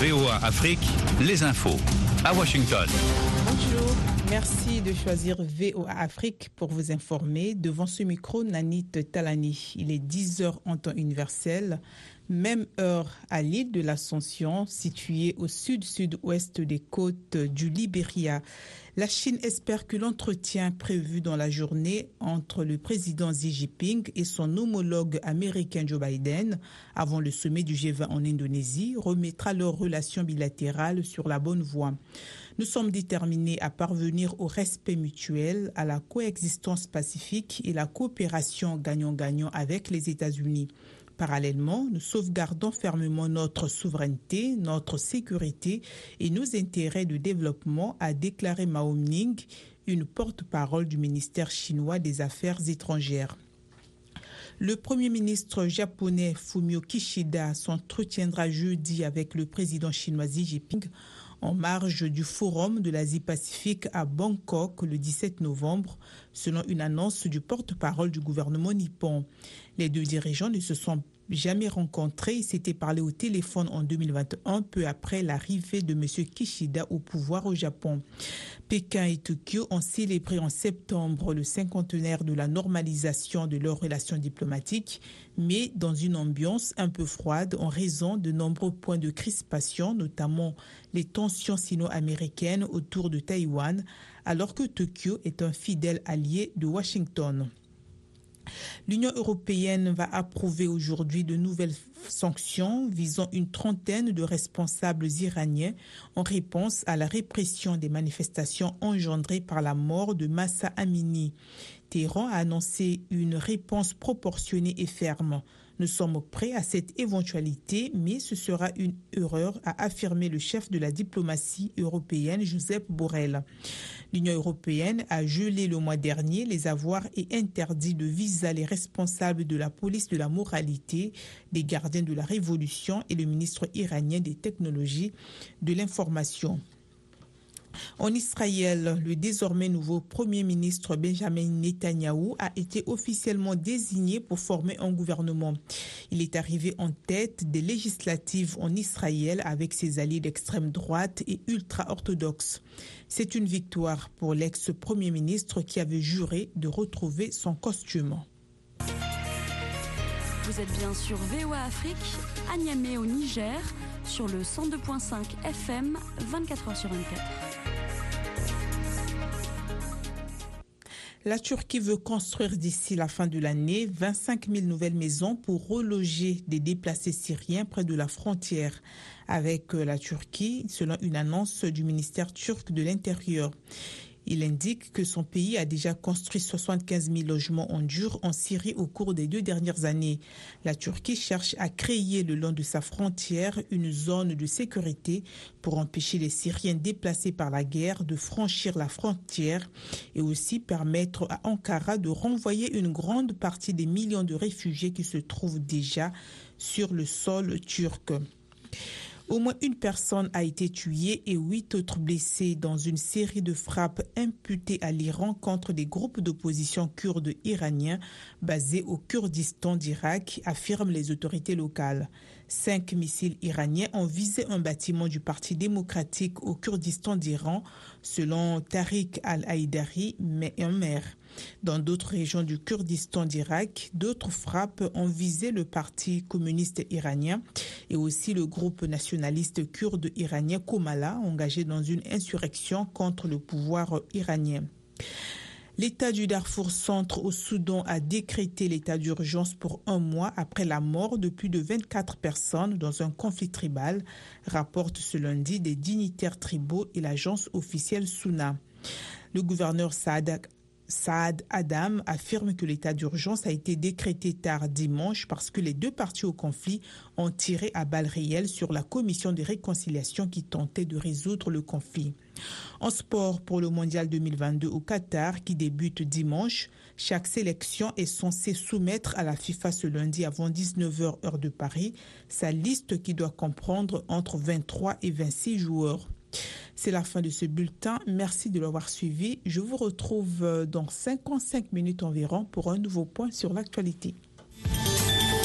VOA Afrique, les infos à Washington. Bonjour, merci de choisir VOA Afrique pour vous informer. Devant ce micro, Nanit Talani. Il est 10 heures en temps universel, même heure à l'île de l'Ascension, située au sud-sud-ouest des côtes du Libéria. La Chine espère que l'entretien prévu dans la journée entre le président Xi Jinping et son homologue américain Joe Biden avant le sommet du G20 en Indonésie remettra leurs relations bilatérales sur la bonne voie. Nous sommes déterminés à parvenir au respect mutuel, à la coexistence pacifique et la coopération gagnant-gagnant avec les États-Unis. Parallèlement, nous sauvegardons fermement notre souveraineté, notre sécurité et nos intérêts de développement, a déclaré Mao Ning, une porte-parole du ministère chinois des Affaires étrangères. Le Premier ministre japonais Fumio Kishida s'entretiendra jeudi avec le président chinois Xi Jinping en marge du Forum de l'Asie-Pacifique à Bangkok le 17 novembre, selon une annonce du porte-parole du gouvernement nippon. Les deux dirigeants ne se sont jamais rencontrés. Ils s'étaient parlé au téléphone en 2021, peu après l'arrivée de M. Kishida au pouvoir au Japon. Pékin et Tokyo ont célébré en septembre le cinquantenaire de la normalisation de leurs relations diplomatiques, mais dans une ambiance un peu froide en raison de nombreux points de crispation, notamment les tensions sino-américaines autour de Taïwan, alors que Tokyo est un fidèle allié de Washington. L'Union européenne va approuver aujourd'hui de nouvelles sanctions visant une trentaine de responsables iraniens en réponse à la répression des manifestations engendrées par la mort de Massa Amini. Téhéran a annoncé une réponse proportionnée et ferme. Nous sommes prêts à cette éventualité, mais ce sera une erreur, a affirmé le chef de la diplomatie européenne, Joseph Borrell. L'Union européenne a gelé le mois dernier les avoirs et interdit de visa les responsables de la police de la moralité, les gardiens de la révolution et le ministre iranien des technologies de l'information. En Israël, le désormais nouveau Premier ministre Benjamin Netanyahou a été officiellement désigné pour former un gouvernement. Il est arrivé en tête des législatives en Israël avec ses alliés d'extrême droite et ultra-orthodoxes. C'est une victoire pour l'ex-Premier ministre qui avait juré de retrouver son costume. Vous êtes bien sur VOA Afrique, à Niamey au Niger, sur le 102.5 FM, 24h sur 24. La Turquie veut construire d'ici la fin de l'année 25 000 nouvelles maisons pour reloger des déplacés syriens près de la frontière avec la Turquie, selon une annonce du ministère turc de l'Intérieur. Il indique que son pays a déjà construit 75 000 logements en dur en Syrie au cours des deux dernières années. La Turquie cherche à créer le long de sa frontière une zone de sécurité pour empêcher les Syriens déplacés par la guerre de franchir la frontière et aussi permettre à Ankara de renvoyer une grande partie des millions de réfugiés qui se trouvent déjà sur le sol turc. Au moins une personne a été tuée et huit autres blessées dans une série de frappes imputées à l'Iran contre des groupes d'opposition kurdes iraniens basés au Kurdistan d'Irak, affirment les autorités locales. Cinq missiles iraniens ont visé un bâtiment du Parti démocratique au Kurdistan d'Iran, selon Tariq al-Haïdari, mais un maire. Dans d'autres régions du Kurdistan d'Irak, d'autres frappes ont visé le Parti communiste iranien et aussi le groupe nationaliste kurde iranien Komala, engagé dans une insurrection contre le pouvoir iranien. L'État du Darfour centre au Soudan a décrété l'état d'urgence pour un mois après la mort de plus de 24 personnes dans un conflit tribal, rapporte ce lundi des dignitaires tribaux et l'agence officielle Souna. Le gouverneur Saad Saad Adam affirme que l'état d'urgence a été décrété tard dimanche parce que les deux parties au conflit ont tiré à balles réelles sur la commission de réconciliation qui tentait de résoudre le conflit. En sport pour le mondial 2022 au Qatar qui débute dimanche, chaque sélection est censée soumettre à la FIFA ce lundi avant 19h heure de Paris sa liste qui doit comprendre entre 23 et 26 joueurs. C'est la fin de ce bulletin. Merci de l'avoir suivi. Je vous retrouve dans 55 minutes environ pour un nouveau point sur l'actualité.